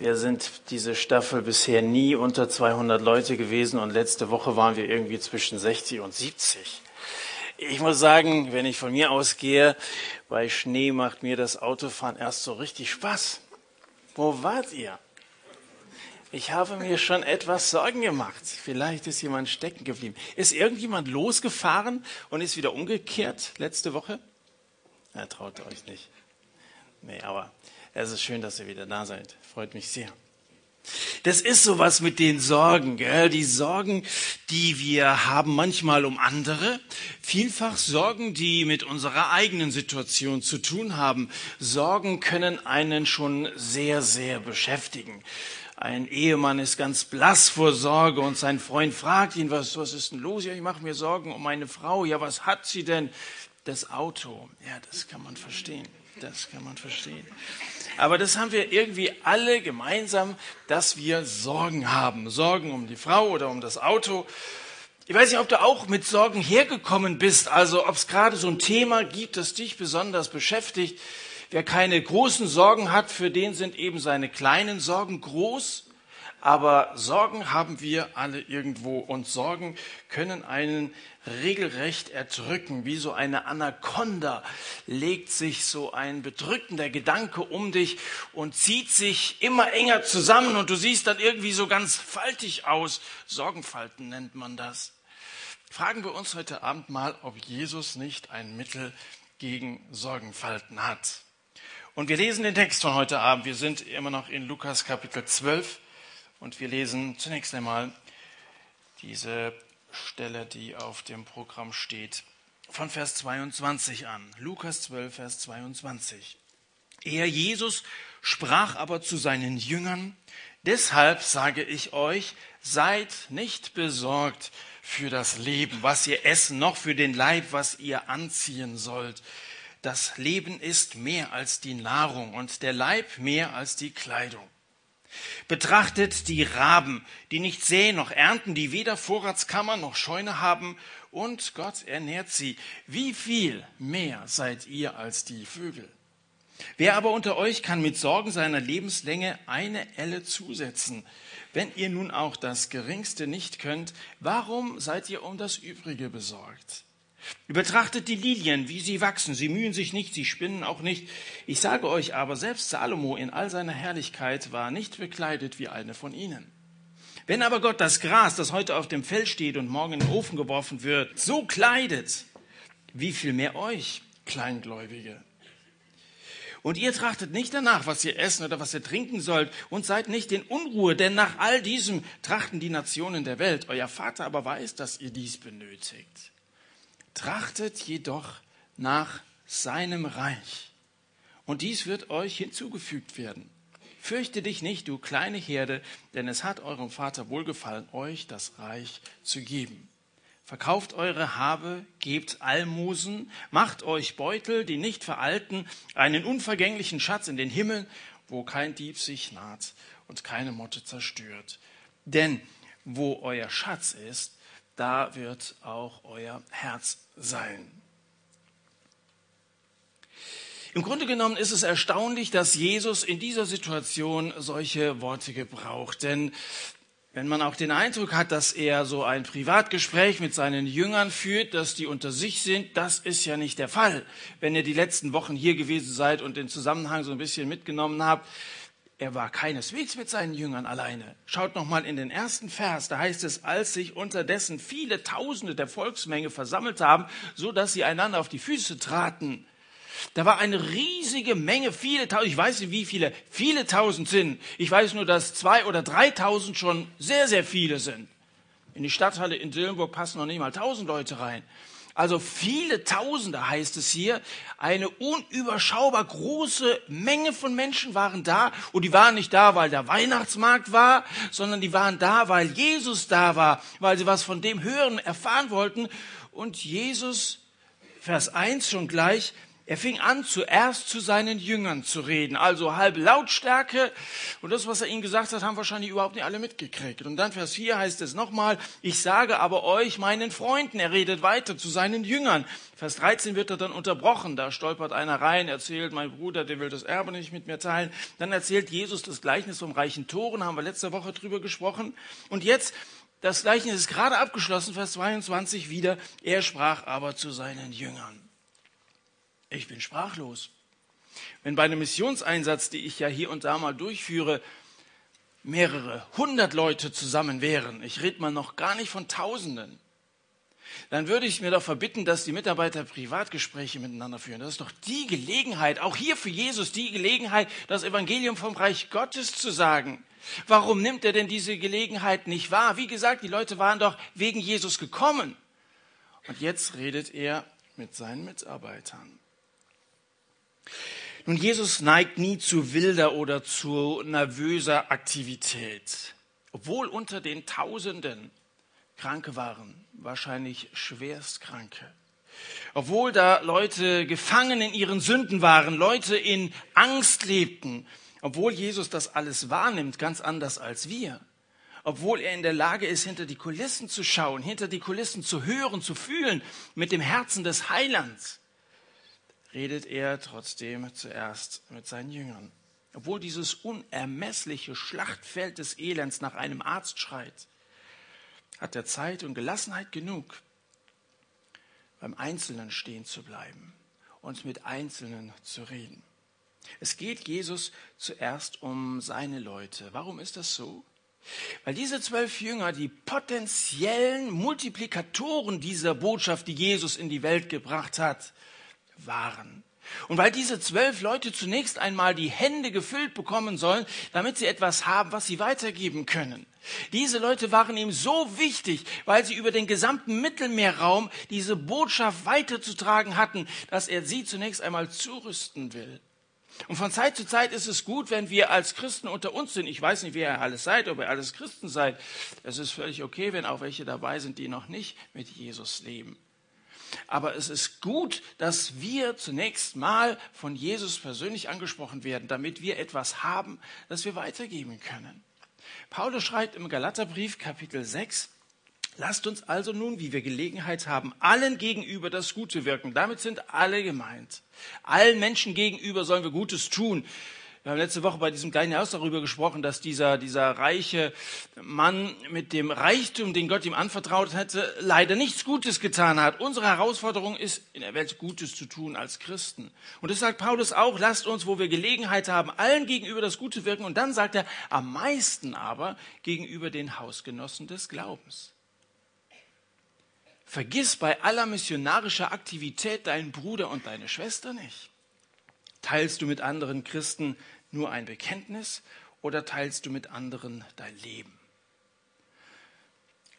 Wir sind diese Staffel bisher nie unter 200 Leute gewesen und letzte Woche waren wir irgendwie zwischen 60 und 70. Ich muss sagen, wenn ich von mir ausgehe, bei Schnee macht mir das Autofahren erst so richtig Spaß. Wo wart ihr? Ich habe mir schon etwas Sorgen gemacht. Vielleicht ist jemand stecken geblieben. Ist irgendjemand losgefahren und ist wieder umgekehrt letzte Woche? Er traut euch nicht. Nee, aber es ist schön, dass ihr wieder da seid. Freut mich sehr. Das ist sowas mit den Sorgen, gell? die Sorgen, die wir haben manchmal um andere, vielfach Sorgen, die mit unserer eigenen Situation zu tun haben. Sorgen können einen schon sehr, sehr beschäftigen. Ein Ehemann ist ganz blass vor Sorge und sein Freund fragt ihn, was, was ist denn los? Ja, ich mache mir Sorgen um meine Frau. Ja, was hat sie denn? Das Auto. Ja, das kann man verstehen. Das kann man verstehen. Aber das haben wir irgendwie alle gemeinsam, dass wir Sorgen haben. Sorgen um die Frau oder um das Auto. Ich weiß nicht, ob du auch mit Sorgen hergekommen bist, also ob es gerade so ein Thema gibt, das dich besonders beschäftigt. Wer keine großen Sorgen hat, für den sind eben seine kleinen Sorgen groß. Aber Sorgen haben wir alle irgendwo und Sorgen können einen regelrecht erdrücken. Wie so eine Anaconda legt sich so ein bedrückender Gedanke um dich und zieht sich immer enger zusammen und du siehst dann irgendwie so ganz faltig aus. Sorgenfalten nennt man das. Fragen wir uns heute Abend mal, ob Jesus nicht ein Mittel gegen Sorgenfalten hat. Und wir lesen den Text von heute Abend. Wir sind immer noch in Lukas Kapitel 12 und wir lesen zunächst einmal diese Stelle, die auf dem Programm steht, von Vers 22 an. Lukas 12, Vers 22. Er, Jesus, sprach aber zu seinen Jüngern, deshalb sage ich euch, seid nicht besorgt für das Leben, was ihr essen, noch für den Leib, was ihr anziehen sollt das Leben ist mehr als die Nahrung und der Leib mehr als die Kleidung. Betrachtet die Raben, die nicht säen noch ernten, die weder Vorratskammer noch Scheune haben, und Gott ernährt sie. Wie viel mehr seid ihr als die Vögel? Wer aber unter euch kann mit Sorgen seiner Lebenslänge eine Elle zusetzen? Wenn ihr nun auch das Geringste nicht könnt, warum seid ihr um das Übrige besorgt? Betrachtet die Lilien, wie sie wachsen. Sie mühen sich nicht, sie spinnen auch nicht. Ich sage euch aber, selbst Salomo in all seiner Herrlichkeit war nicht bekleidet wie eine von ihnen. Wenn aber Gott das Gras, das heute auf dem Feld steht und morgen in den Ofen geworfen wird, so kleidet, wie viel mehr euch, Kleingläubige. Und ihr trachtet nicht danach, was ihr essen oder was ihr trinken sollt, und seid nicht in Unruhe, denn nach all diesem trachten die Nationen der Welt. Euer Vater aber weiß, dass ihr dies benötigt. Trachtet jedoch nach seinem Reich. Und dies wird euch hinzugefügt werden. Fürchte dich nicht, du kleine Herde, denn es hat eurem Vater wohlgefallen, euch das Reich zu geben. Verkauft eure Habe, gebt Almosen, macht euch Beutel, die nicht veralten, einen unvergänglichen Schatz in den Himmel, wo kein Dieb sich naht und keine Motte zerstört. Denn wo euer Schatz ist, da wird auch euer Herz sein. Im Grunde genommen ist es erstaunlich, dass Jesus in dieser Situation solche Worte gebraucht. Denn wenn man auch den Eindruck hat, dass er so ein Privatgespräch mit seinen Jüngern führt, dass die unter sich sind, das ist ja nicht der Fall. Wenn ihr die letzten Wochen hier gewesen seid und den Zusammenhang so ein bisschen mitgenommen habt, er war keineswegs mit seinen Jüngern alleine. Schaut noch mal in den ersten Vers, da heißt es, als sich unterdessen viele Tausende der Volksmenge versammelt haben, so dass sie einander auf die Füße traten. Da war eine riesige Menge, viele Tausend, ich weiß nicht wie viele, viele Tausend sind. Ich weiß nur, dass zwei oder dreitausend schon sehr, sehr viele sind. In die Stadthalle in Dillenburg passen noch nicht mal tausend Leute rein. Also viele Tausende heißt es hier. Eine unüberschaubar große Menge von Menschen waren da. Und die waren nicht da, weil der Weihnachtsmarkt war, sondern die waren da, weil Jesus da war, weil sie was von dem hören, erfahren wollten. Und Jesus, Vers 1 schon gleich, Er fing an, zuerst zu seinen Jüngern zu reden, also halbe Lautstärke. Und das, was er ihnen gesagt hat, haben wahrscheinlich überhaupt nicht alle mitgekriegt. Und dann Vers 4 heißt es nochmal, ich sage aber euch, meinen Freunden, er redet weiter zu seinen Jüngern. Vers 13 wird er dann unterbrochen, da stolpert einer rein, erzählt, mein Bruder, der will das Erbe nicht mit mir teilen. Dann erzählt Jesus das Gleichnis vom reichen Toren, haben wir letzte Woche drüber gesprochen. Und jetzt das Gleichnis ist gerade abgeschlossen, Vers 22 wieder. Er sprach aber zu seinen Jüngern. Ich bin sprachlos. Wenn bei einem Missionseinsatz, die ich ja hier und da mal durchführe, mehrere hundert Leute zusammen wären, ich rede mal noch gar nicht von Tausenden, dann würde ich mir doch verbitten, dass die Mitarbeiter Privatgespräche miteinander führen. Das ist doch die Gelegenheit, auch hier für Jesus, die Gelegenheit, das Evangelium vom Reich Gottes zu sagen. Warum nimmt er denn diese Gelegenheit nicht wahr? Wie gesagt, die Leute waren doch wegen Jesus gekommen. Und jetzt redet er mit seinen Mitarbeitern. Nun, Jesus neigt nie zu wilder oder zu nervöser Aktivität. Obwohl unter den Tausenden Kranke waren, wahrscheinlich Schwerstkranke. Obwohl da Leute gefangen in ihren Sünden waren, Leute in Angst lebten, obwohl Jesus das alles wahrnimmt, ganz anders als wir. Obwohl er in der Lage ist, hinter die Kulissen zu schauen, hinter die Kulissen zu hören, zu fühlen, mit dem Herzen des Heilands redet er trotzdem zuerst mit seinen Jüngern. Obwohl dieses unermessliche Schlachtfeld des Elends nach einem Arzt schreit, hat er Zeit und Gelassenheit genug, beim Einzelnen stehen zu bleiben und mit Einzelnen zu reden. Es geht Jesus zuerst um seine Leute. Warum ist das so? Weil diese zwölf Jünger die potenziellen Multiplikatoren dieser Botschaft, die Jesus in die Welt gebracht hat, waren. Und weil diese zwölf Leute zunächst einmal die Hände gefüllt bekommen sollen, damit sie etwas haben, was sie weitergeben können. Diese Leute waren ihm so wichtig, weil sie über den gesamten Mittelmeerraum diese Botschaft weiterzutragen hatten, dass er sie zunächst einmal zurüsten will. Und von Zeit zu Zeit ist es gut, wenn wir als Christen unter uns sind. Ich weiß nicht, wer ihr alles seid, ob ihr alles Christen seid. Es ist völlig okay, wenn auch welche dabei sind, die noch nicht mit Jesus leben. Aber es ist gut, dass wir zunächst mal von Jesus persönlich angesprochen werden, damit wir etwas haben, das wir weitergeben können. Paulus schreibt im Galaterbrief Kapitel 6, Lasst uns also nun, wie wir Gelegenheit haben, allen gegenüber das Gute wirken. Damit sind alle gemeint. Allen Menschen gegenüber sollen wir Gutes tun. Wir haben letzte Woche bei diesem kleinen Haus darüber gesprochen, dass dieser, dieser reiche Mann mit dem Reichtum, den Gott ihm anvertraut hätte, leider nichts Gutes getan hat. Unsere Herausforderung ist, in der Welt Gutes zu tun als Christen. Und das sagt Paulus auch, lasst uns, wo wir Gelegenheit haben, allen gegenüber das Gute wirken. Und dann sagt er, am meisten aber gegenüber den Hausgenossen des Glaubens. Vergiss bei aller missionarischer Aktivität deinen Bruder und deine Schwester nicht. Teilst du mit anderen Christen nur ein Bekenntnis oder teilst du mit anderen dein Leben?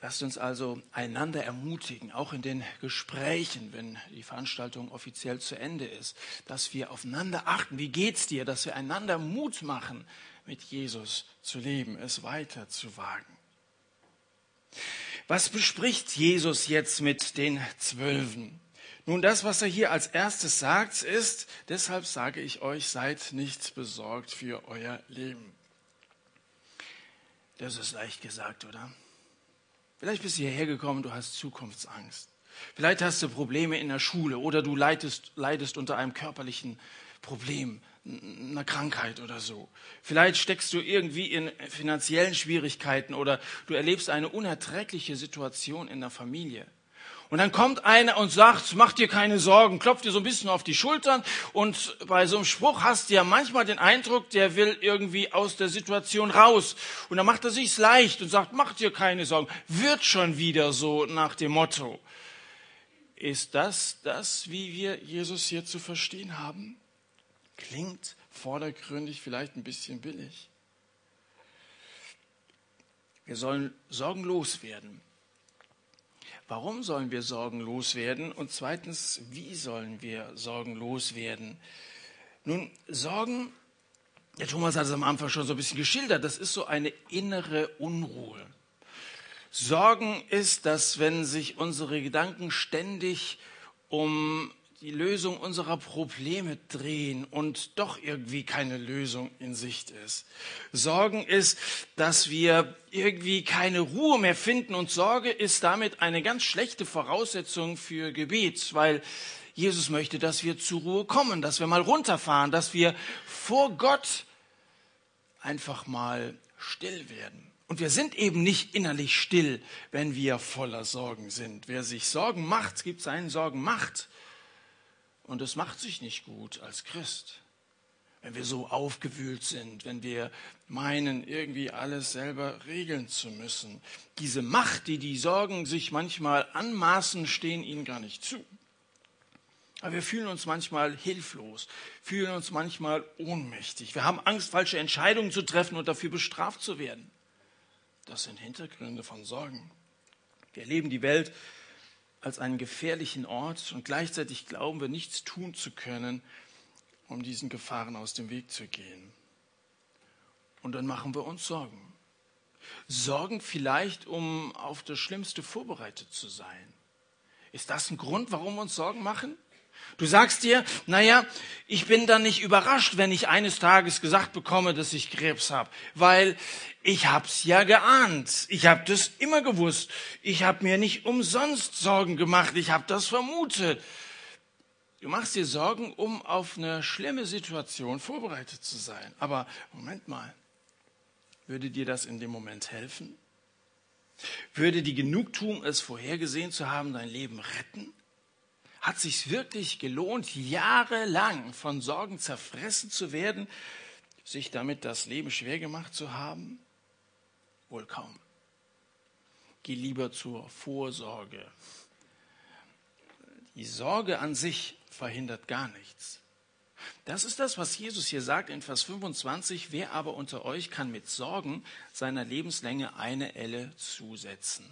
Lasst uns also einander ermutigen, auch in den Gesprächen, wenn die Veranstaltung offiziell zu Ende ist, dass wir aufeinander achten. Wie geht's dir? Dass wir einander Mut machen, mit Jesus zu leben, es weiter zu wagen. Was bespricht Jesus jetzt mit den Zwölfen? Nun, das, was er hier als erstes sagt, ist, deshalb sage ich euch, seid nicht besorgt für euer Leben. Das ist leicht gesagt, oder? Vielleicht bist du hierher gekommen, du hast Zukunftsangst. Vielleicht hast du Probleme in der Schule oder du leidest, leidest unter einem körperlichen Problem, einer Krankheit oder so. Vielleicht steckst du irgendwie in finanziellen Schwierigkeiten oder du erlebst eine unerträgliche Situation in der Familie. Und dann kommt einer und sagt, mach dir keine Sorgen, klopft dir so ein bisschen auf die Schultern und bei so einem Spruch hast du ja manchmal den Eindruck, der will irgendwie aus der Situation raus. Und dann macht er sich's leicht und sagt, mach dir keine Sorgen, wird schon wieder so nach dem Motto. Ist das das, wie wir Jesus hier zu verstehen haben? Klingt vordergründig vielleicht ein bisschen billig. Wir sollen sorgenlos werden. Warum sollen wir sorgenlos werden? Und zweitens, wie sollen wir sorgenlos werden? Nun, Sorgen, der Thomas hat es am Anfang schon so ein bisschen geschildert, das ist so eine innere Unruhe. Sorgen ist, dass wenn sich unsere Gedanken ständig um die Lösung unserer Probleme drehen und doch irgendwie keine Lösung in Sicht ist. Sorgen ist, dass wir irgendwie keine Ruhe mehr finden und Sorge ist damit eine ganz schlechte Voraussetzung für Gebet, weil Jesus möchte, dass wir zur Ruhe kommen, dass wir mal runterfahren, dass wir vor Gott einfach mal still werden. Und wir sind eben nicht innerlich still, wenn wir voller Sorgen sind. Wer sich Sorgen macht, gibt seinen Sorgen Macht. Und es macht sich nicht gut als Christ, wenn wir so aufgewühlt sind, wenn wir meinen, irgendwie alles selber regeln zu müssen. Diese Macht, die die Sorgen sich manchmal anmaßen, stehen ihnen gar nicht zu. Aber wir fühlen uns manchmal hilflos, fühlen uns manchmal ohnmächtig. Wir haben Angst, falsche Entscheidungen zu treffen und dafür bestraft zu werden. Das sind Hintergründe von Sorgen. Wir erleben die Welt als einen gefährlichen Ort und gleichzeitig glauben wir nichts tun zu können, um diesen Gefahren aus dem Weg zu gehen. Und dann machen wir uns Sorgen. Sorgen vielleicht, um auf das Schlimmste vorbereitet zu sein. Ist das ein Grund, warum wir uns Sorgen machen? Du sagst dir, naja, ich bin dann nicht überrascht, wenn ich eines Tages gesagt bekomme, dass ich Krebs habe, weil ich hab's ja geahnt. Ich habe das immer gewusst. Ich habe mir nicht umsonst Sorgen gemacht. Ich habe das vermutet. Du machst dir Sorgen, um auf eine schlimme Situation vorbereitet zu sein. Aber Moment mal, würde dir das in dem Moment helfen? Würde die Genugtuung, es vorhergesehen zu haben, dein Leben retten? Hat sich wirklich gelohnt, jahrelang von Sorgen zerfressen zu werden, sich damit das Leben schwer gemacht zu haben? Wohl kaum. Geh lieber zur Vorsorge. Die Sorge an sich verhindert gar nichts. Das ist das, was Jesus hier sagt in Vers 25. Wer aber unter euch kann mit Sorgen seiner Lebenslänge eine Elle zusetzen?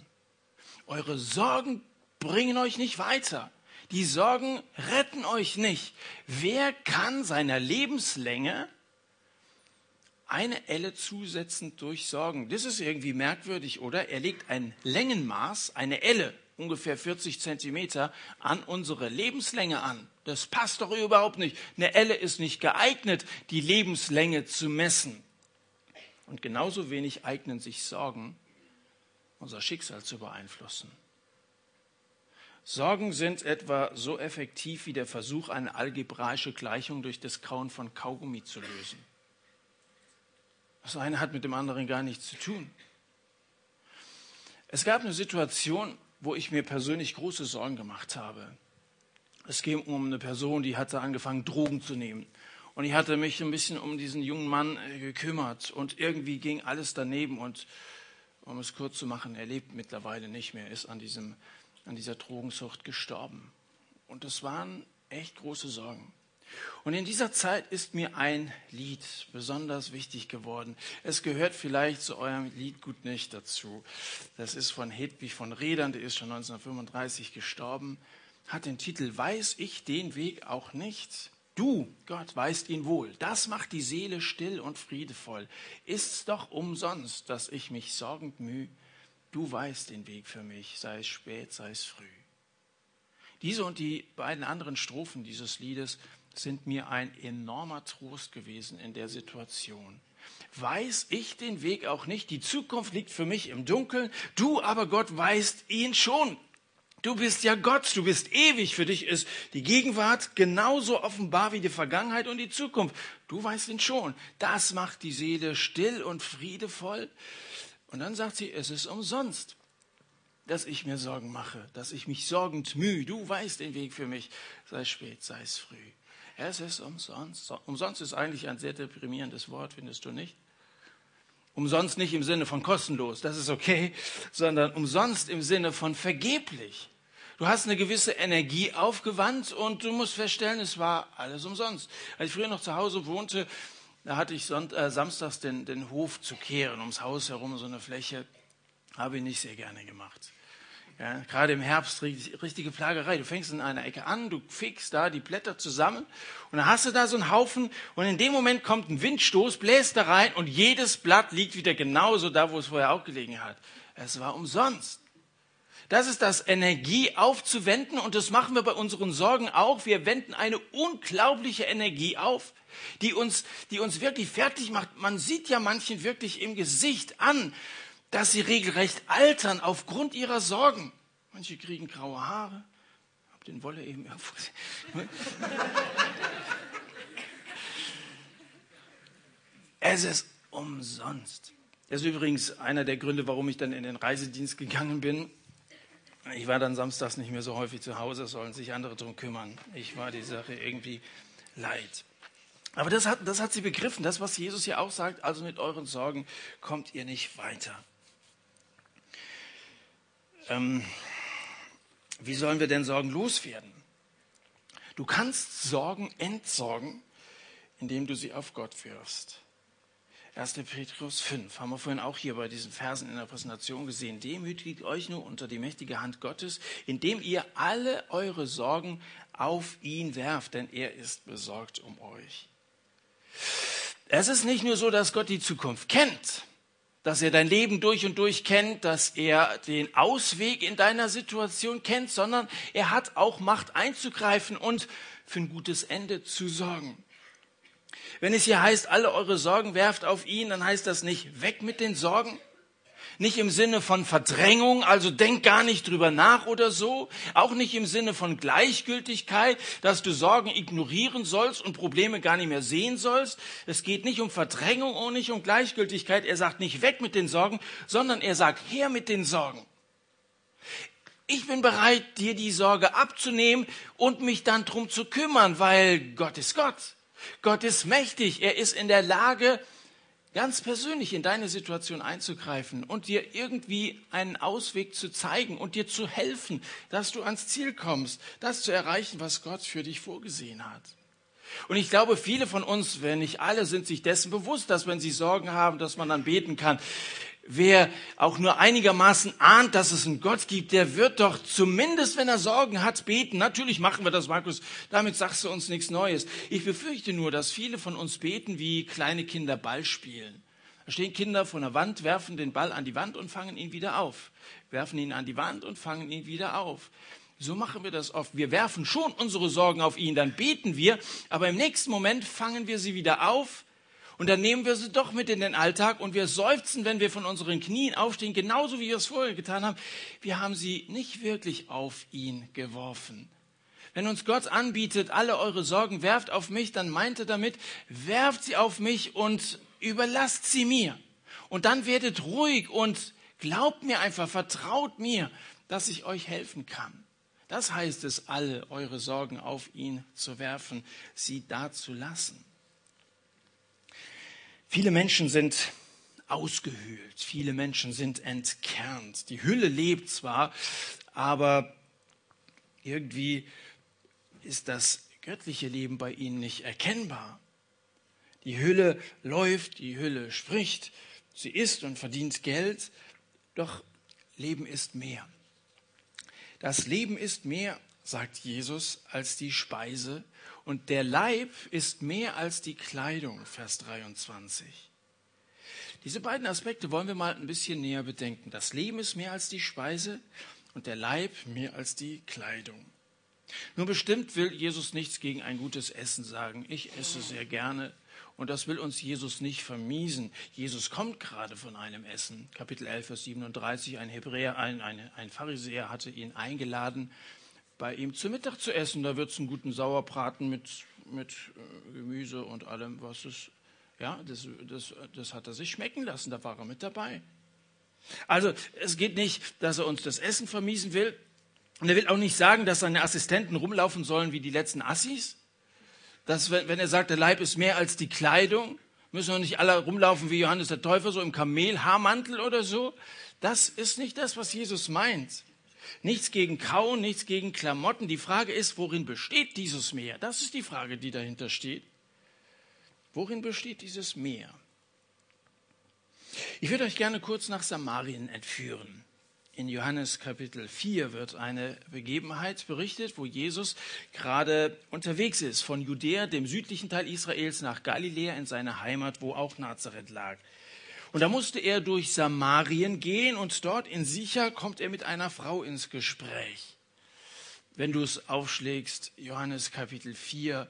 Eure Sorgen bringen euch nicht weiter. Die Sorgen retten euch nicht. Wer kann seiner Lebenslänge eine Elle zusetzen durch Sorgen? Das ist irgendwie merkwürdig, oder? Er legt ein Längenmaß, eine Elle, ungefähr 40 Zentimeter, an unsere Lebenslänge an. Das passt doch überhaupt nicht. Eine Elle ist nicht geeignet, die Lebenslänge zu messen. Und genauso wenig eignen sich Sorgen, unser Schicksal zu beeinflussen. Sorgen sind etwa so effektiv wie der Versuch, eine algebraische Gleichung durch das Kauen von Kaugummi zu lösen. Das eine hat mit dem anderen gar nichts zu tun. Es gab eine Situation, wo ich mir persönlich große Sorgen gemacht habe. Es ging um eine Person, die hatte angefangen, Drogen zu nehmen. Und ich hatte mich ein bisschen um diesen jungen Mann äh, gekümmert. Und irgendwie ging alles daneben. Und um es kurz zu machen, er lebt mittlerweile nicht mehr, ist an diesem an dieser Drogensucht gestorben. Und das waren echt große Sorgen. Und in dieser Zeit ist mir ein Lied besonders wichtig geworden. Es gehört vielleicht zu eurem Lied gut nicht dazu. Das ist von Hedwig von Redern, der ist schon 1935 gestorben, hat den Titel Weiß ich den Weg auch nicht? Du, Gott, weißt ihn wohl. Das macht die Seele still und friedevoll. Ist's doch umsonst, dass ich mich sorgend mühe Du weißt den Weg für mich, sei es spät, sei es früh. Diese und die beiden anderen Strophen dieses Liedes sind mir ein enormer Trost gewesen in der Situation. Weiß ich den Weg auch nicht, die Zukunft liegt für mich im Dunkeln, du aber Gott weißt ihn schon. Du bist ja Gott, du bist ewig, für dich ist die Gegenwart genauso offenbar wie die Vergangenheit und die Zukunft. Du weißt ihn schon. Das macht die Seele still und friedevoll. Und dann sagt sie, es ist umsonst, dass ich mir Sorgen mache, dass ich mich sorgend mühe. Du weißt den Weg für mich, sei es spät, sei es früh. Es ist umsonst. Umsonst ist eigentlich ein sehr deprimierendes Wort, findest du nicht? Umsonst nicht im Sinne von kostenlos, das ist okay, sondern umsonst im Sinne von vergeblich. Du hast eine gewisse Energie aufgewandt und du musst feststellen, es war alles umsonst. Als ich früher noch zu Hause wohnte, da hatte ich Sonnt äh, samstags den, den Hof zu kehren, ums Haus herum, so eine Fläche. Habe ich nicht sehr gerne gemacht. Ja, gerade im Herbst richtige Plagerei. Du fängst in einer Ecke an, du fegst da die Blätter zusammen und dann hast du da so einen Haufen und in dem Moment kommt ein Windstoß, bläst da rein und jedes Blatt liegt wieder genauso da, wo es vorher auch gelegen hat. Es war umsonst. Das ist das Energie aufzuwenden und das machen wir bei unseren Sorgen auch. Wir wenden eine unglaubliche Energie auf, die uns, die uns wirklich fertig macht. Man sieht ja manchen wirklich im Gesicht an, dass sie regelrecht altern aufgrund ihrer Sorgen. Manche kriegen graue Haare. Hab den Wolle eben. es ist umsonst. Das ist übrigens einer der Gründe, warum ich dann in den Reisedienst gegangen bin. Ich war dann samstags nicht mehr so häufig zu Hause, sollen sich andere darum kümmern. Ich war die Sache irgendwie leid. Aber das hat, das hat sie begriffen, das, was Jesus hier auch sagt, also mit euren Sorgen kommt ihr nicht weiter. Ähm, wie sollen wir denn Sorgen loswerden? Du kannst Sorgen entsorgen, indem du sie auf Gott wirfst. 1. Petrus 5 haben wir vorhin auch hier bei diesen Versen in der Präsentation gesehen. Demütigt euch nur unter die mächtige Hand Gottes, indem ihr alle eure Sorgen auf ihn werft, denn er ist besorgt um euch. Es ist nicht nur so, dass Gott die Zukunft kennt, dass er dein Leben durch und durch kennt, dass er den Ausweg in deiner Situation kennt, sondern er hat auch Macht einzugreifen und für ein gutes Ende zu sorgen. Wenn es hier heißt, alle eure Sorgen werft auf ihn, dann heißt das nicht weg mit den Sorgen. Nicht im Sinne von Verdrängung, also denk gar nicht drüber nach oder so. Auch nicht im Sinne von Gleichgültigkeit, dass du Sorgen ignorieren sollst und Probleme gar nicht mehr sehen sollst. Es geht nicht um Verdrängung und nicht um Gleichgültigkeit. Er sagt nicht weg mit den Sorgen, sondern er sagt her mit den Sorgen. Ich bin bereit, dir die Sorge abzunehmen und mich dann drum zu kümmern, weil Gott ist Gott. Gott ist mächtig. Er ist in der Lage, ganz persönlich in deine Situation einzugreifen und dir irgendwie einen Ausweg zu zeigen und dir zu helfen, dass du ans Ziel kommst, das zu erreichen, was Gott für dich vorgesehen hat. Und ich glaube, viele von uns, wenn nicht alle, sind sich dessen bewusst, dass wenn sie Sorgen haben, dass man dann beten kann. Wer auch nur einigermaßen ahnt, dass es einen Gott gibt, der wird doch zumindest, wenn er Sorgen hat, beten. Natürlich machen wir das, Markus. Damit sagst du uns nichts Neues. Ich befürchte nur, dass viele von uns beten, wie kleine Kinder Ball spielen. Da stehen Kinder vor einer Wand, werfen den Ball an die Wand und fangen ihn wieder auf. Werfen ihn an die Wand und fangen ihn wieder auf. So machen wir das oft. Wir werfen schon unsere Sorgen auf ihn, dann beten wir, aber im nächsten Moment fangen wir sie wieder auf und dann nehmen wir sie doch mit in den Alltag und wir seufzen, wenn wir von unseren Knien aufstehen, genauso wie wir es vorher getan haben. Wir haben sie nicht wirklich auf ihn geworfen. Wenn uns Gott anbietet, alle eure Sorgen werft auf mich, dann meint er damit, werft sie auf mich und überlasst sie mir. Und dann werdet ruhig und glaubt mir einfach, vertraut mir, dass ich euch helfen kann. Das heißt es, alle eure Sorgen auf ihn zu werfen, sie da zu lassen. Viele Menschen sind ausgehöhlt, viele Menschen sind entkernt. Die Hülle lebt zwar, aber irgendwie ist das göttliche Leben bei ihnen nicht erkennbar. Die Hülle läuft, die Hülle spricht, sie isst und verdient Geld, doch Leben ist mehr. Das Leben ist mehr, sagt Jesus, als die Speise und der Leib ist mehr als die Kleidung, Vers 23. Diese beiden Aspekte wollen wir mal ein bisschen näher bedenken. Das Leben ist mehr als die Speise und der Leib mehr als die Kleidung. Nur bestimmt will Jesus nichts gegen ein gutes Essen sagen. Ich esse sehr gerne und das will uns Jesus nicht vermiesen. Jesus kommt gerade von einem Essen. Kapitel 11, Vers 37, ein Hebräer, ein, ein, ein Pharisäer hatte ihn eingeladen bei ihm zu Mittag zu essen. Da wird es einen guten Sauerbraten mit, mit äh, Gemüse und allem, was es, ja, das, das, das hat er sich schmecken lassen, da war er mit dabei. Also es geht nicht, dass er uns das Essen vermiesen will. Und er will auch nicht sagen, dass seine Assistenten rumlaufen sollen wie die letzten Assis. Dass, wenn er sagt, der Leib ist mehr als die Kleidung, müssen wir nicht alle rumlaufen wie Johannes der Täufer, so im Kamelhaarmantel oder so. Das ist nicht das, was Jesus meint. Nichts gegen Kauen, nichts gegen Klamotten. Die Frage ist, worin besteht dieses Meer? Das ist die Frage, die dahinter steht. Worin besteht dieses Meer? Ich würde euch gerne kurz nach Samarien entführen. In Johannes Kapitel 4 wird eine Begebenheit berichtet, wo Jesus gerade unterwegs ist, von Judäa, dem südlichen Teil Israels, nach Galiläa in seine Heimat, wo auch Nazareth lag. Und da musste er durch Samarien gehen und dort in Sicher kommt er mit einer Frau ins Gespräch. Wenn du es aufschlägst, Johannes Kapitel 4,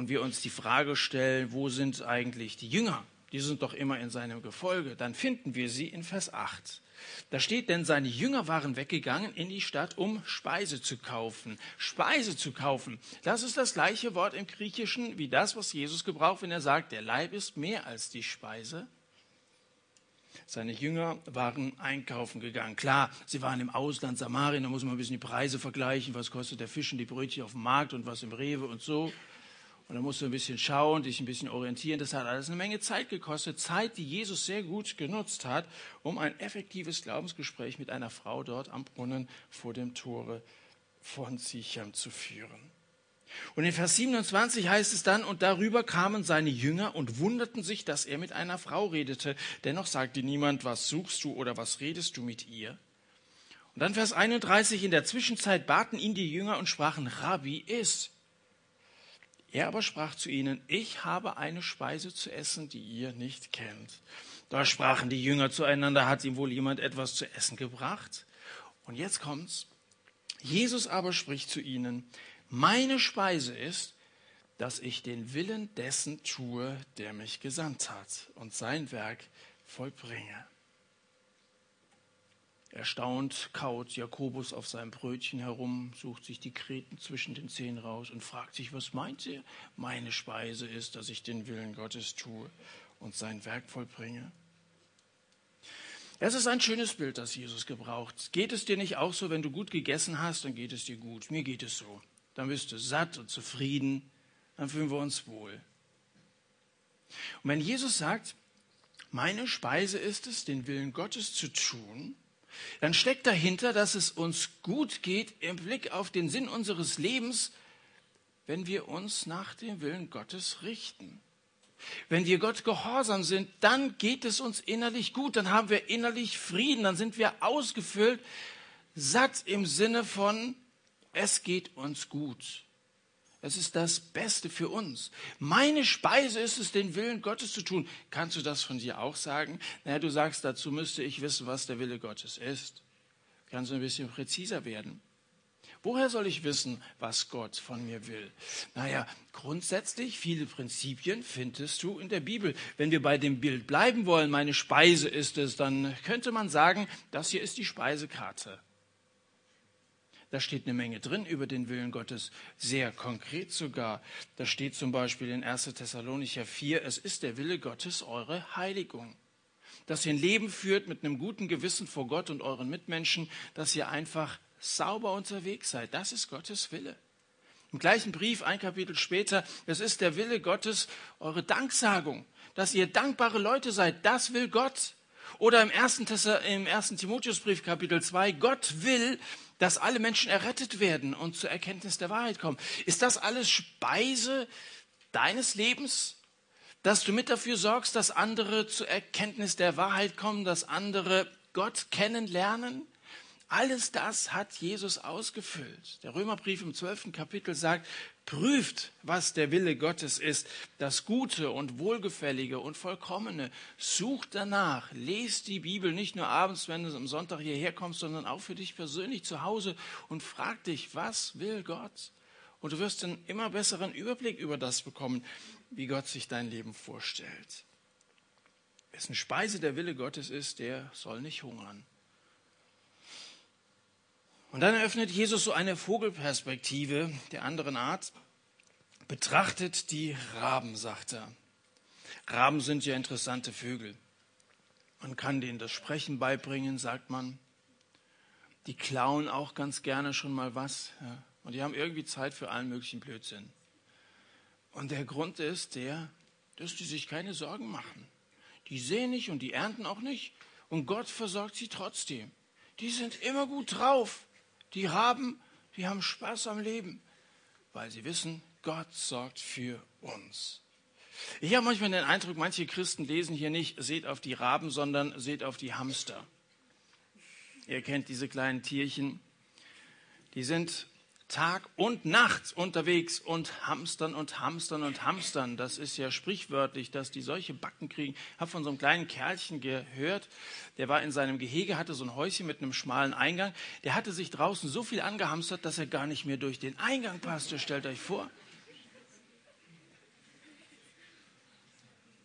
und wir uns die Frage stellen, wo sind eigentlich die Jünger? Die sind doch immer in seinem Gefolge. Dann finden wir sie in Vers 8. Da steht, denn seine Jünger waren weggegangen in die Stadt, um Speise zu kaufen. Speise zu kaufen. Das ist das gleiche Wort im Griechischen wie das, was Jesus gebraucht, wenn er sagt, der Leib ist mehr als die Speise. Seine Jünger waren einkaufen gegangen. Klar, sie waren im Ausland, Samarien, da muss man ein bisschen die Preise vergleichen. Was kostet der Fisch und die Brötchen auf dem Markt und was im Rewe und so. Und da musst du ein bisschen schauen, dich ein bisschen orientieren. Das hat alles eine Menge Zeit gekostet. Zeit, die Jesus sehr gut genutzt hat, um ein effektives Glaubensgespräch mit einer Frau dort am Brunnen vor dem Tore von Sichem zu führen. Und in Vers 27 heißt es dann, und darüber kamen seine Jünger und wunderten sich, dass er mit einer Frau redete. Dennoch sagte niemand, was suchst du oder was redest du mit ihr? Und dann Vers 31, in der Zwischenzeit baten ihn die Jünger und sprachen, Rabbi, iss. Er aber sprach zu ihnen, ich habe eine Speise zu essen, die ihr nicht kennt. Da sprachen die Jünger zueinander, hat ihm wohl jemand etwas zu essen gebracht? Und jetzt kommt's. Jesus aber spricht zu ihnen, meine Speise ist, dass ich den Willen dessen tue, der mich gesandt hat und sein Werk vollbringe. Erstaunt kaut Jakobus auf seinem Brötchen herum, sucht sich die Kreten zwischen den Zähnen raus und fragt sich, was meint ihr? Meine Speise ist, dass ich den Willen Gottes tue und sein Werk vollbringe. Es ist ein schönes Bild, das Jesus gebraucht. Geht es dir nicht auch so, wenn du gut gegessen hast, dann geht es dir gut. Mir geht es so. Dann bist du satt und zufrieden, dann fühlen wir uns wohl. Und wenn Jesus sagt, meine Speise ist es, den Willen Gottes zu tun, dann steckt dahinter, dass es uns gut geht im Blick auf den Sinn unseres Lebens, wenn wir uns nach dem Willen Gottes richten. Wenn wir Gott gehorsam sind, dann geht es uns innerlich gut, dann haben wir innerlich Frieden, dann sind wir ausgefüllt, satt im Sinne von, es geht uns gut. Es ist das Beste für uns. Meine Speise ist es, den Willen Gottes zu tun. Kannst du das von dir auch sagen? Naja, du sagst, dazu müsste ich wissen, was der Wille Gottes ist. Kannst du ein bisschen präziser werden? Woher soll ich wissen, was Gott von mir will? Naja, grundsätzlich viele Prinzipien findest du in der Bibel. Wenn wir bei dem Bild bleiben wollen, meine Speise ist es, dann könnte man sagen, das hier ist die Speisekarte. Da steht eine Menge drin über den Willen Gottes, sehr konkret sogar. Da steht zum Beispiel in 1. Thessalonicher 4, es ist der Wille Gottes eure Heiligung. Dass ihr ein Leben führt mit einem guten Gewissen vor Gott und euren Mitmenschen, dass ihr einfach sauber unterwegs seid. Das ist Gottes Wille. Im gleichen Brief, ein Kapitel später, es ist der Wille Gottes, eure Danksagung, dass ihr dankbare Leute seid. Das will Gott. Oder im ersten, im ersten Timotheusbrief, Kapitel 2, Gott will, dass alle Menschen errettet werden und zur Erkenntnis der Wahrheit kommen. Ist das alles Speise deines Lebens? Dass du mit dafür sorgst, dass andere zur Erkenntnis der Wahrheit kommen, dass andere Gott kennenlernen? Alles das hat Jesus ausgefüllt. Der Römerbrief im zwölften Kapitel sagt, prüft, was der Wille Gottes ist, das Gute und Wohlgefällige und Vollkommene. Sucht danach, lest die Bibel nicht nur abends, wenn du am Sonntag hierher kommst, sondern auch für dich persönlich zu Hause und frag dich, was will Gott? Und du wirst einen immer besseren Überblick über das bekommen, wie Gott sich dein Leben vorstellt. Wessen Speise der Wille Gottes ist, der soll nicht hungern. Und dann eröffnet Jesus so eine Vogelperspektive der anderen Art. Betrachtet die Raben, sagt er. Raben sind ja interessante Vögel. Man kann denen das Sprechen beibringen, sagt man. Die klauen auch ganz gerne schon mal was. Ja. Und die haben irgendwie Zeit für allen möglichen Blödsinn. Und der Grund ist der, dass die sich keine Sorgen machen. Die sehen nicht und die ernten auch nicht. Und Gott versorgt sie trotzdem. Die sind immer gut drauf die haben, die haben Spaß am Leben, weil sie wissen, Gott sorgt für uns. Ich habe manchmal den Eindruck, manche Christen lesen hier nicht, seht auf die Raben, sondern seht auf die Hamster. Ihr kennt diese kleinen Tierchen. Die sind Tag und Nacht unterwegs und hamstern und hamstern und hamstern. Das ist ja sprichwörtlich, dass die solche Backen kriegen. Ich habe von so einem kleinen Kerlchen gehört, der war in seinem Gehege, hatte so ein Häuschen mit einem schmalen Eingang. Der hatte sich draußen so viel angehamstert, dass er gar nicht mehr durch den Eingang passte. Stellt euch vor.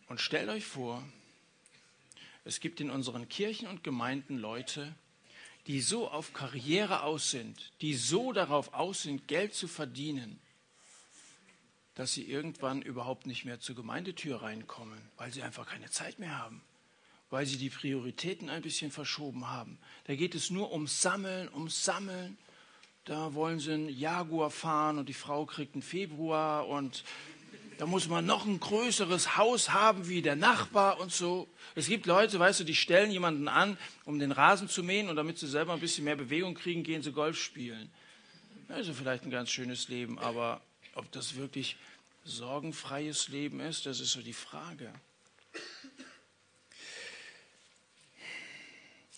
Und stellt euch vor, es gibt in unseren Kirchen und Gemeinden Leute, die so auf Karriere aus sind, die so darauf aus sind, Geld zu verdienen, dass sie irgendwann überhaupt nicht mehr zur Gemeindetür reinkommen, weil sie einfach keine Zeit mehr haben, weil sie die Prioritäten ein bisschen verschoben haben. Da geht es nur ums Sammeln, ums Sammeln. Da wollen sie einen Jaguar fahren und die Frau kriegt einen Februar und da muss man noch ein größeres Haus haben wie der Nachbar und so. Es gibt Leute, weißt du, die stellen jemanden an, um den Rasen zu mähen und damit sie selber ein bisschen mehr Bewegung kriegen, gehen sie Golf spielen. Also vielleicht ein ganz schönes Leben, aber ob das wirklich sorgenfreies Leben ist, das ist so die Frage.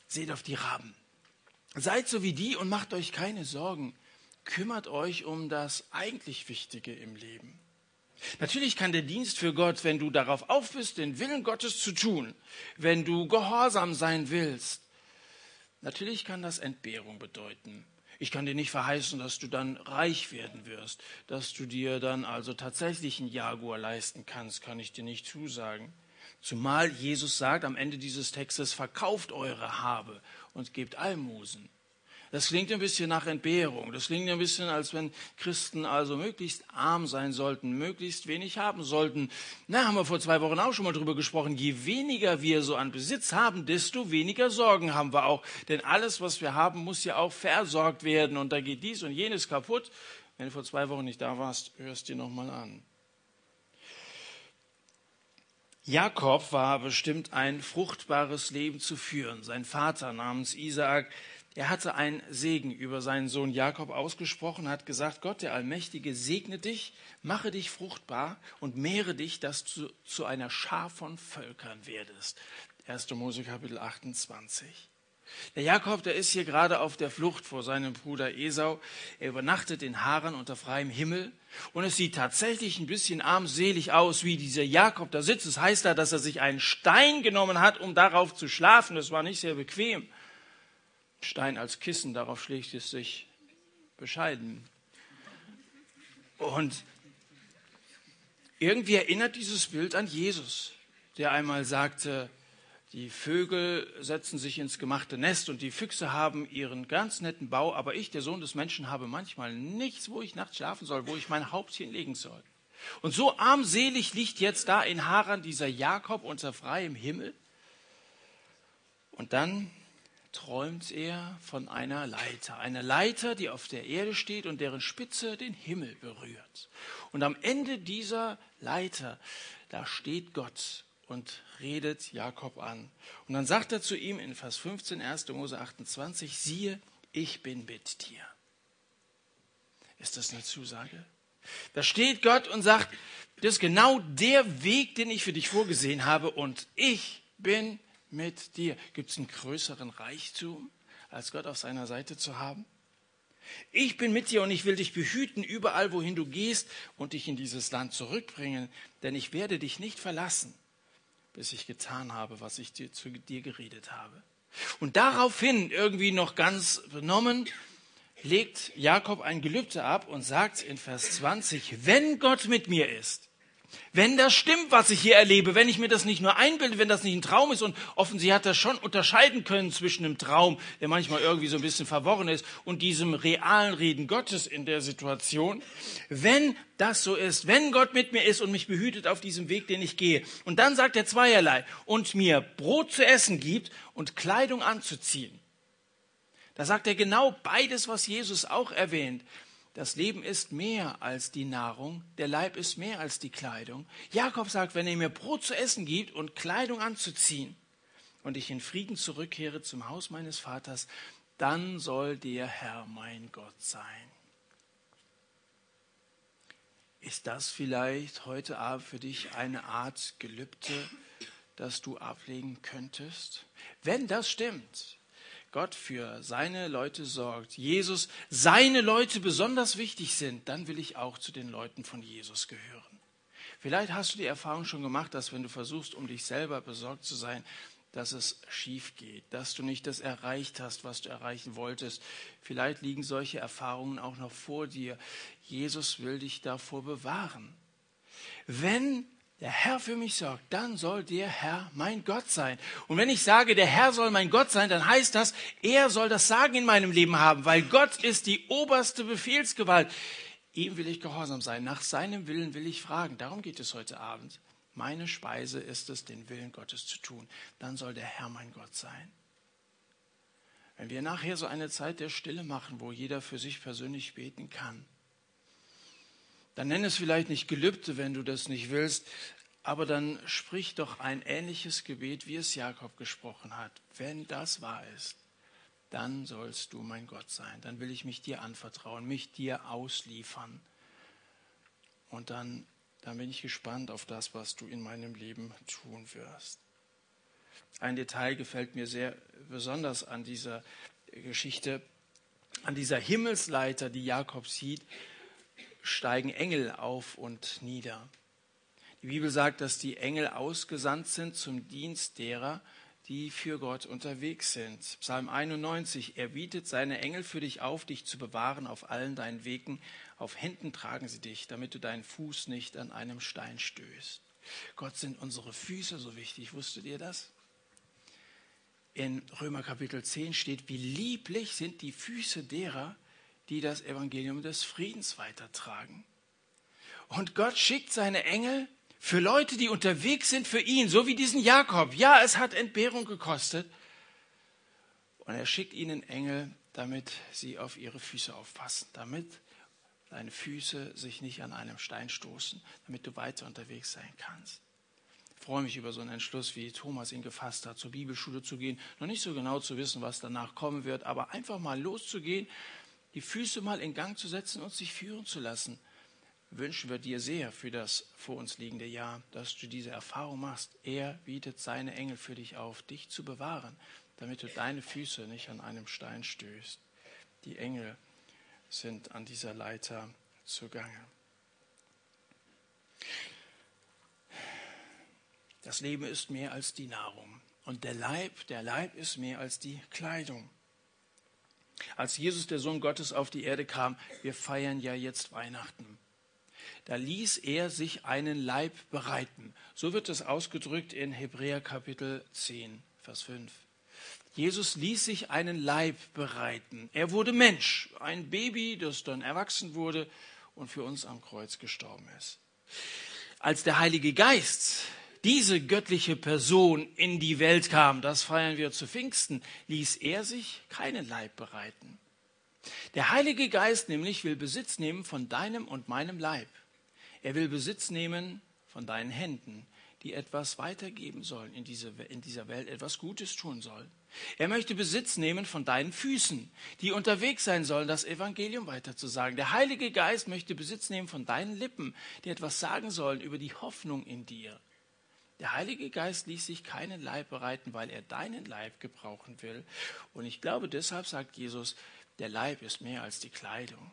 Seht auf die Raben. Seid so wie die und macht euch keine Sorgen. Kümmert euch um das eigentlich Wichtige im Leben. Natürlich kann der Dienst für Gott, wenn du darauf auf bist, den Willen Gottes zu tun, wenn du gehorsam sein willst, natürlich kann das Entbehrung bedeuten. Ich kann dir nicht verheißen, dass du dann reich werden wirst, dass du dir dann also tatsächlich einen Jaguar leisten kannst, kann ich dir nicht zusagen. Zumal Jesus sagt am Ende dieses Textes, verkauft eure Habe und gebt Almosen. Das klingt ein bisschen nach Entbehrung. Das klingt ein bisschen, als wenn Christen also möglichst arm sein sollten, möglichst wenig haben sollten. Na, haben wir vor zwei Wochen auch schon mal drüber gesprochen. Je weniger wir so an Besitz haben, desto weniger Sorgen haben wir auch. Denn alles, was wir haben, muss ja auch versorgt werden. Und da geht dies und jenes kaputt. Wenn du vor zwei Wochen nicht da warst, hörst dir nochmal an. Jakob war bestimmt ein fruchtbares Leben zu führen. Sein Vater namens Isaak er hatte einen Segen über seinen Sohn Jakob ausgesprochen, hat gesagt, Gott der Allmächtige segne dich, mache dich fruchtbar und mehre dich, dass du zu einer Schar von Völkern werdest. 1. Mose Kapitel 28. Der Jakob, der ist hier gerade auf der Flucht vor seinem Bruder Esau. Er übernachtet in Haran unter freiem Himmel. Und es sieht tatsächlich ein bisschen armselig aus, wie dieser Jakob da sitzt. Es das heißt da, dass er sich einen Stein genommen hat, um darauf zu schlafen. Das war nicht sehr bequem. Stein als Kissen, darauf schlägt es sich bescheiden. Und irgendwie erinnert dieses Bild an Jesus, der einmal sagte, die Vögel setzen sich ins gemachte Nest und die Füchse haben ihren ganz netten Bau, aber ich, der Sohn des Menschen, habe manchmal nichts, wo ich nachts schlafen soll, wo ich mein Hauptchen legen soll. Und so armselig liegt jetzt da in Haran dieser Jakob unter freiem Himmel. Und dann träumt er von einer Leiter. Eine Leiter, die auf der Erde steht und deren Spitze den Himmel berührt. Und am Ende dieser Leiter, da steht Gott und redet Jakob an. Und dann sagt er zu ihm in Vers 15, 1. Mose 28, siehe, ich bin mit dir. Ist das eine Zusage? Da steht Gott und sagt, das ist genau der Weg, den ich für dich vorgesehen habe und ich bin mit dir. Gibt es einen größeren Reichtum, als Gott auf seiner Seite zu haben? Ich bin mit dir und ich will dich behüten überall, wohin du gehst und dich in dieses Land zurückbringen, denn ich werde dich nicht verlassen, bis ich getan habe, was ich dir zu dir geredet habe. Und daraufhin, irgendwie noch ganz benommen, legt Jakob ein Gelübde ab und sagt in Vers 20, wenn Gott mit mir ist, wenn das stimmt, was ich hier erlebe, wenn ich mir das nicht nur einbilde, wenn das nicht ein Traum ist und offensichtlich hat er schon unterscheiden können zwischen einem Traum, der manchmal irgendwie so ein bisschen verworren ist, und diesem realen Reden Gottes in der Situation. Wenn das so ist, wenn Gott mit mir ist und mich behütet auf diesem Weg, den ich gehe, und dann sagt er zweierlei, und mir Brot zu essen gibt und Kleidung anzuziehen. Da sagt er genau beides, was Jesus auch erwähnt. Das Leben ist mehr als die Nahrung, der Leib ist mehr als die Kleidung. Jakob sagt, wenn er mir Brot zu essen gibt und Kleidung anzuziehen und ich in Frieden zurückkehre zum Haus meines Vaters, dann soll der Herr mein Gott sein. Ist das vielleicht heute Abend für dich eine Art Gelübde, das du ablegen könntest? Wenn das stimmt, Gott für seine Leute sorgt, Jesus seine Leute besonders wichtig sind, dann will ich auch zu den Leuten von Jesus gehören. Vielleicht hast du die Erfahrung schon gemacht, dass wenn du versuchst, um dich selber besorgt zu sein, dass es schief geht, dass du nicht das erreicht hast, was du erreichen wolltest. Vielleicht liegen solche Erfahrungen auch noch vor dir. Jesus will dich davor bewahren. Wenn der Herr für mich sorgt, dann soll der Herr mein Gott sein. Und wenn ich sage, der Herr soll mein Gott sein, dann heißt das, er soll das Sagen in meinem Leben haben, weil Gott ist die oberste Befehlsgewalt. Ihm will ich gehorsam sein, nach seinem Willen will ich fragen. Darum geht es heute Abend. Meine Speise ist es, den Willen Gottes zu tun. Dann soll der Herr mein Gott sein. Wenn wir nachher so eine Zeit der Stille machen, wo jeder für sich persönlich beten kann, dann nenn es vielleicht nicht Gelübde, wenn du das nicht willst, aber dann sprich doch ein ähnliches Gebet, wie es Jakob gesprochen hat. Wenn das wahr ist, dann sollst du mein Gott sein. Dann will ich mich dir anvertrauen, mich dir ausliefern. Und dann, dann bin ich gespannt auf das, was du in meinem Leben tun wirst. Ein Detail gefällt mir sehr besonders an dieser Geschichte, an dieser Himmelsleiter, die Jakob sieht steigen Engel auf und nieder. Die Bibel sagt, dass die Engel ausgesandt sind zum Dienst derer, die für Gott unterwegs sind. Psalm 91, er bietet seine Engel für dich auf, dich zu bewahren auf allen deinen Wegen. Auf Händen tragen sie dich, damit du deinen Fuß nicht an einem Stein stößt. Gott sind unsere Füße so wichtig. Wusstet ihr das? In Römer Kapitel 10 steht, wie lieblich sind die Füße derer, die das Evangelium des Friedens weitertragen. Und Gott schickt seine Engel für Leute, die unterwegs sind für ihn, so wie diesen Jakob. Ja, es hat Entbehrung gekostet. Und er schickt ihnen Engel, damit sie auf ihre Füße aufpassen, damit deine Füße sich nicht an einem Stein stoßen, damit du weiter unterwegs sein kannst. Ich freue mich über so einen Entschluss, wie Thomas ihn gefasst hat, zur Bibelschule zu gehen, noch nicht so genau zu wissen, was danach kommen wird, aber einfach mal loszugehen die Füße mal in Gang zu setzen und sich führen zu lassen, wünschen wir dir sehr für das vor uns liegende Jahr, dass du diese Erfahrung machst. Er bietet seine Engel für dich auf, dich zu bewahren, damit du deine Füße nicht an einem Stein stößt. Die Engel sind an dieser Leiter zugange. Das Leben ist mehr als die Nahrung und der Leib, der Leib ist mehr als die Kleidung. Als Jesus, der Sohn Gottes, auf die Erde kam, wir feiern ja jetzt Weihnachten. Da ließ er sich einen Leib bereiten. So wird es ausgedrückt in Hebräer Kapitel 10, Vers 5. Jesus ließ sich einen Leib bereiten. Er wurde Mensch, ein Baby, das dann erwachsen wurde und für uns am Kreuz gestorben ist. Als der Heilige Geist diese göttliche Person in die Welt kam, das feiern wir zu Pfingsten, ließ er sich keinen Leib bereiten. Der Heilige Geist nämlich will Besitz nehmen von deinem und meinem Leib. Er will Besitz nehmen von deinen Händen, die etwas weitergeben sollen in, diese, in dieser Welt, etwas Gutes tun sollen. Er möchte Besitz nehmen von deinen Füßen, die unterwegs sein sollen, das Evangelium weiterzusagen. Der Heilige Geist möchte Besitz nehmen von deinen Lippen, die etwas sagen sollen über die Hoffnung in dir. Der Heilige Geist ließ sich keinen Leib bereiten, weil er deinen Leib gebrauchen will. Und ich glaube, deshalb sagt Jesus, der Leib ist mehr als die Kleidung.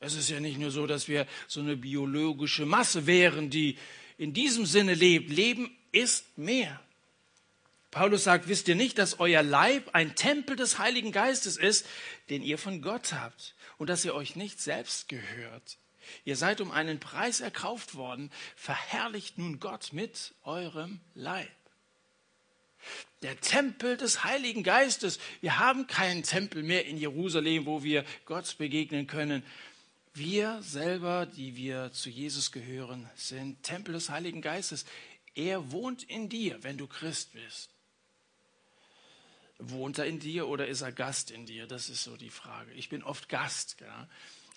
Es ist ja nicht nur so, dass wir so eine biologische Masse wären, die in diesem Sinne lebt. Leben ist mehr. Paulus sagt, wisst ihr nicht, dass euer Leib ein Tempel des Heiligen Geistes ist, den ihr von Gott habt und dass ihr euch nicht selbst gehört. Ihr seid um einen Preis erkauft worden. Verherrlicht nun Gott mit eurem Leib. Der Tempel des Heiligen Geistes. Wir haben keinen Tempel mehr in Jerusalem, wo wir Gott begegnen können. Wir selber, die wir zu Jesus gehören, sind Tempel des Heiligen Geistes. Er wohnt in dir, wenn du Christ bist. Wohnt er in dir oder ist er Gast in dir? Das ist so die Frage. Ich bin oft Gast. Ja.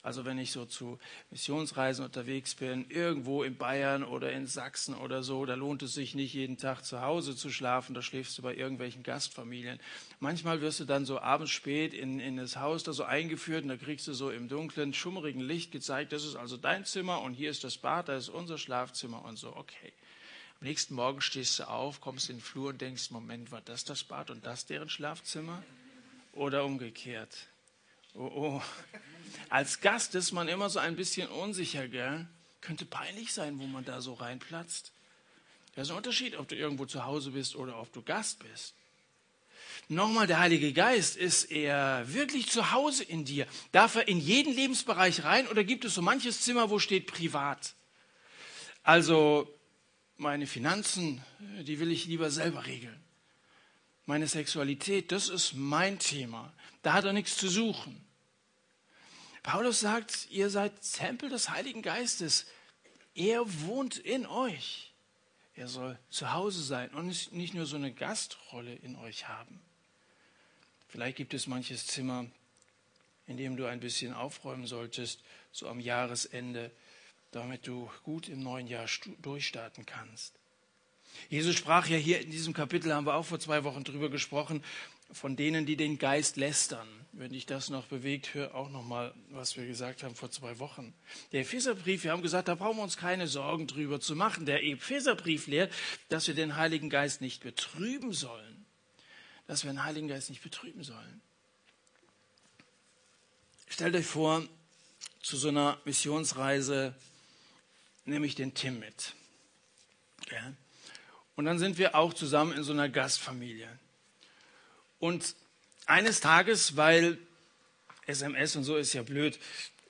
Also wenn ich so zu Missionsreisen unterwegs bin, irgendwo in Bayern oder in Sachsen oder so, da lohnt es sich nicht jeden Tag zu Hause zu schlafen, da schläfst du bei irgendwelchen Gastfamilien. Manchmal wirst du dann so abends spät in, in das Haus da so eingeführt und da kriegst du so im dunklen, schummerigen Licht gezeigt, das ist also dein Zimmer und hier ist das Bad, da ist unser Schlafzimmer und so, okay. nächsten Morgen stehst du auf, kommst in den Flur und denkst, Moment, war das das Bad und das deren Schlafzimmer? Oder umgekehrt? Oh, oh. Als Gast ist man immer so ein bisschen unsicher, gell? Könnte peinlich sein, wo man da so reinplatzt. Das ist ein Unterschied, ob du irgendwo zu Hause bist oder ob du Gast bist. Nochmal, der Heilige Geist, ist er wirklich zu Hause in dir? Darf er in jeden Lebensbereich rein oder gibt es so manches Zimmer, wo steht privat? Also meine Finanzen, die will ich lieber selber regeln. Meine Sexualität, das ist mein Thema. Da hat er nichts zu suchen. Paulus sagt, ihr seid Tempel des Heiligen Geistes. Er wohnt in euch. Er soll zu Hause sein und nicht nur so eine Gastrolle in euch haben. Vielleicht gibt es manches Zimmer, in dem du ein bisschen aufräumen solltest, so am Jahresende, damit du gut im neuen Jahr durchstarten kannst. Jesus sprach ja hier in diesem Kapitel, haben wir auch vor zwei Wochen drüber gesprochen, von denen, die den Geist lästern. Wenn dich das noch bewegt, hör auch noch mal, was wir gesagt haben vor zwei Wochen. Der Epheserbrief, wir haben gesagt, da brauchen wir uns keine Sorgen drüber zu machen. Der Epheserbrief lehrt, dass wir den Heiligen Geist nicht betrüben sollen. Dass wir den Heiligen Geist nicht betrüben sollen. Stellt euch vor, zu so einer Missionsreise nehme ich den Tim mit. Und dann sind wir auch zusammen in so einer Gastfamilie. Und eines Tages, weil SMS und so ist ja blöd,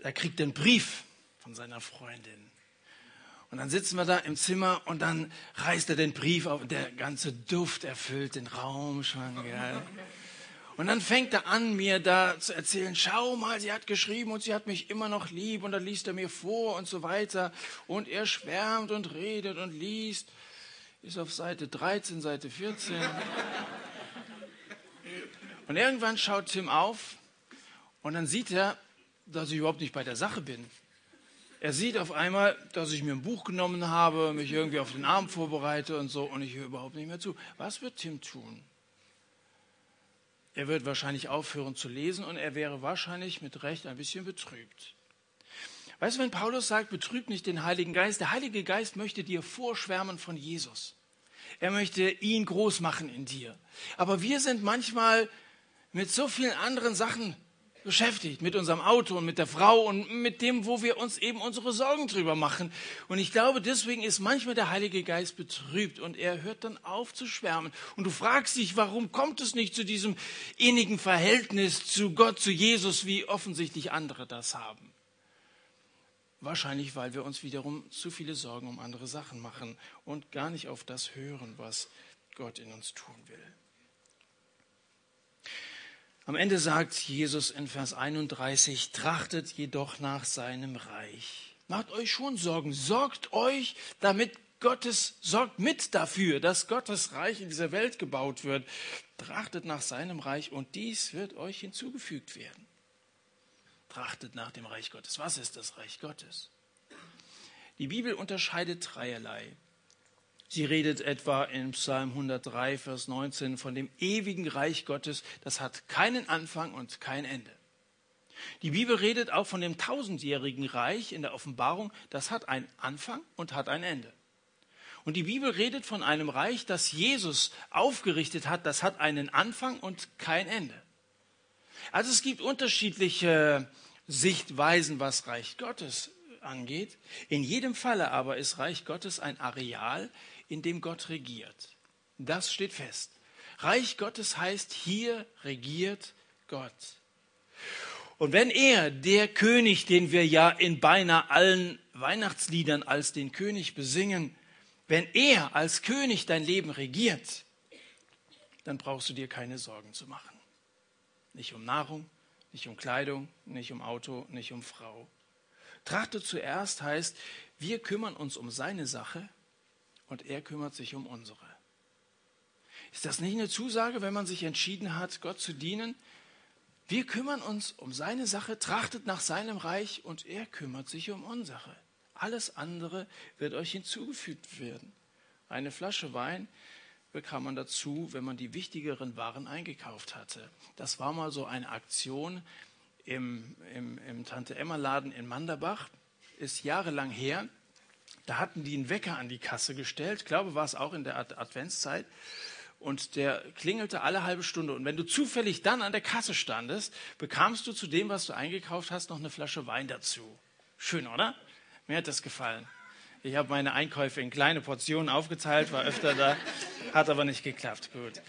da kriegt er einen Brief von seiner Freundin. Und dann sitzen wir da im Zimmer und dann reißt er den Brief auf und der ganze Duft erfüllt den Raum schon. Gell? Und dann fängt er an, mir da zu erzählen, schau mal, sie hat geschrieben und sie hat mich immer noch lieb und dann liest er mir vor und so weiter. Und er schwärmt und redet und liest. Ist auf Seite 13, Seite 14. Und irgendwann schaut Tim auf und dann sieht er, dass ich überhaupt nicht bei der Sache bin. Er sieht auf einmal, dass ich mir ein Buch genommen habe, mich irgendwie auf den Abend vorbereite und so und ich höre überhaupt nicht mehr zu. Was wird Tim tun? Er wird wahrscheinlich aufhören zu lesen und er wäre wahrscheinlich mit Recht ein bisschen betrübt. Weißt du, wenn Paulus sagt, betrübt nicht den Heiligen Geist, der Heilige Geist möchte dir vorschwärmen von Jesus. Er möchte ihn groß machen in dir. Aber wir sind manchmal mit so vielen anderen Sachen beschäftigt, mit unserem Auto und mit der Frau und mit dem, wo wir uns eben unsere Sorgen drüber machen. Und ich glaube, deswegen ist manchmal der Heilige Geist betrübt und er hört dann auf zu schwärmen. Und du fragst dich, warum kommt es nicht zu diesem innigen Verhältnis zu Gott, zu Jesus, wie offensichtlich andere das haben? Wahrscheinlich, weil wir uns wiederum zu viele Sorgen um andere Sachen machen und gar nicht auf das hören, was Gott in uns tun will. Am Ende sagt Jesus in Vers 31, trachtet jedoch nach seinem Reich. Macht euch schon Sorgen, sorgt euch, damit Gottes, sorgt mit dafür, dass Gottes Reich in dieser Welt gebaut wird. Trachtet nach seinem Reich und dies wird euch hinzugefügt werden. Trachtet nach dem Reich Gottes. Was ist das Reich Gottes? Die Bibel unterscheidet dreierlei. Sie redet etwa in Psalm 103, Vers 19 von dem ewigen Reich Gottes, das hat keinen Anfang und kein Ende. Die Bibel redet auch von dem tausendjährigen Reich in der Offenbarung, das hat einen Anfang und hat ein Ende. Und die Bibel redet von einem Reich, das Jesus aufgerichtet hat, das hat einen Anfang und kein Ende. Also es gibt unterschiedliche Sichtweisen, was Reich Gottes angeht. In jedem Falle aber ist Reich Gottes ein Areal, in dem Gott regiert. Das steht fest. Reich Gottes heißt, hier regiert Gott. Und wenn er, der König, den wir ja in beinahe allen Weihnachtsliedern als den König besingen, wenn er als König dein Leben regiert, dann brauchst du dir keine Sorgen zu machen. Nicht um Nahrung, nicht um Kleidung, nicht um Auto, nicht um Frau. Trachte zuerst heißt, wir kümmern uns um seine Sache und er kümmert sich um unsere. Ist das nicht eine Zusage, wenn man sich entschieden hat, Gott zu dienen? Wir kümmern uns um seine Sache, trachtet nach seinem Reich und er kümmert sich um unsere. Alles andere wird euch hinzugefügt werden. Eine Flasche Wein bekam man dazu, wenn man die wichtigeren Waren eingekauft hatte. Das war mal so eine Aktion im, im, im Tante-Emma-Laden in Manderbach, ist jahrelang her. Da hatten die einen Wecker an die Kasse gestellt. Ich glaube, war es auch in der Adventszeit. Und der klingelte alle halbe Stunde. Und wenn du zufällig dann an der Kasse standest, bekamst du zu dem, was du eingekauft hast, noch eine Flasche Wein dazu. Schön, oder? Mir hat das gefallen. Ich habe meine Einkäufe in kleine Portionen aufgeteilt, war öfter da, hat aber nicht geklappt. Gut.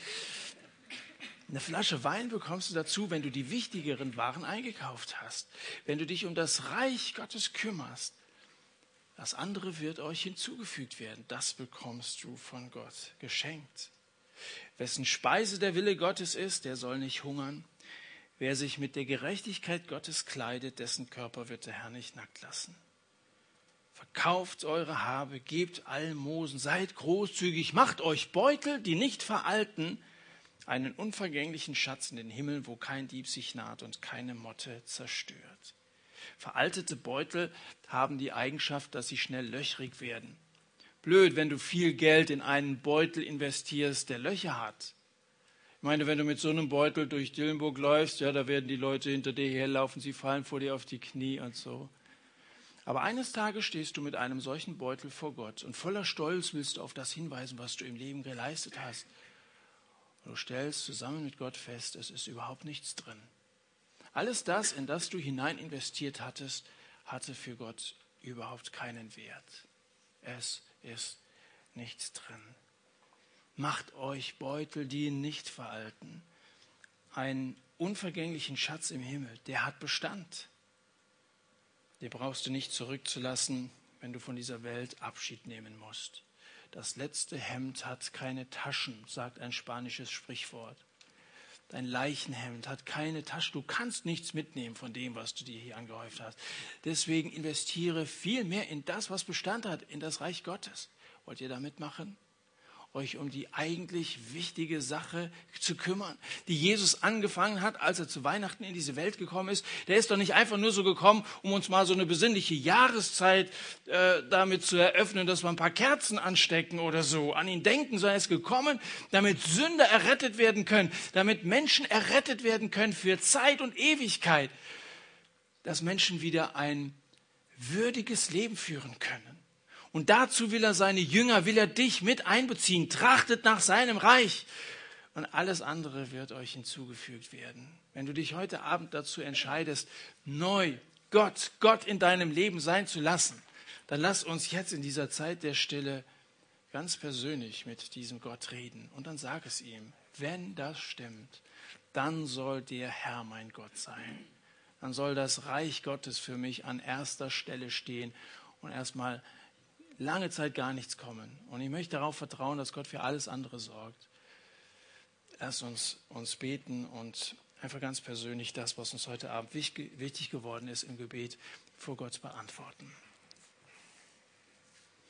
Eine Flasche Wein bekommst du dazu, wenn du die wichtigeren Waren eingekauft hast, wenn du dich um das Reich Gottes kümmerst. Das andere wird euch hinzugefügt werden. Das bekommst du von Gott geschenkt. Wessen Speise der Wille Gottes ist, der soll nicht hungern. Wer sich mit der Gerechtigkeit Gottes kleidet, dessen Körper wird der Herr nicht nackt lassen. Verkauft eure Habe, gebt Almosen, seid großzügig, macht euch Beutel, die nicht veralten, einen unvergänglichen Schatz in den Himmel, wo kein Dieb sich naht und keine Motte zerstört. Veraltete Beutel haben die Eigenschaft, dass sie schnell löchrig werden. Blöd, wenn du viel Geld in einen Beutel investierst, der Löcher hat. Ich meine, wenn du mit so einem Beutel durch Dillenburg läufst, ja, da werden die Leute hinter dir herlaufen, sie fallen vor dir auf die Knie und so. Aber eines Tages stehst du mit einem solchen Beutel vor Gott und voller Stolz willst du auf das hinweisen, was du im Leben geleistet hast. Und du stellst zusammen mit Gott fest, es ist überhaupt nichts drin. Alles das, in das du hinein investiert hattest, hatte für Gott überhaupt keinen Wert. Es ist nichts drin. Macht euch Beutel, die nicht veralten. Einen unvergänglichen Schatz im Himmel, der hat Bestand. Den brauchst du nicht zurückzulassen, wenn du von dieser Welt Abschied nehmen musst. Das letzte Hemd hat keine Taschen, sagt ein spanisches Sprichwort. Dein Leichenhemd hat keine Tasche. Du kannst nichts mitnehmen von dem, was du dir hier angehäuft hast. Deswegen investiere viel mehr in das, was Bestand hat, in das Reich Gottes. Wollt ihr da mitmachen? Euch um die eigentlich wichtige Sache zu kümmern, die Jesus angefangen hat, als er zu Weihnachten in diese Welt gekommen ist. Der ist doch nicht einfach nur so gekommen, um uns mal so eine besinnliche Jahreszeit äh, damit zu eröffnen, dass wir ein paar Kerzen anstecken oder so, an ihn denken, sondern er ist gekommen, damit Sünder errettet werden können, damit Menschen errettet werden können für Zeit und Ewigkeit, dass Menschen wieder ein würdiges Leben führen können. Und dazu will er seine Jünger, will er dich mit einbeziehen. Trachtet nach seinem Reich. Und alles andere wird euch hinzugefügt werden. Wenn du dich heute Abend dazu entscheidest, neu Gott, Gott in deinem Leben sein zu lassen, dann lass uns jetzt in dieser Zeit der Stille ganz persönlich mit diesem Gott reden. Und dann sag es ihm, wenn das stimmt, dann soll der Herr mein Gott sein. Dann soll das Reich Gottes für mich an erster Stelle stehen und erstmal lange Zeit gar nichts kommen. Und ich möchte darauf vertrauen, dass Gott für alles andere sorgt. Lass uns, uns beten und einfach ganz persönlich das, was uns heute Abend wichtig geworden ist, im Gebet vor Gott beantworten.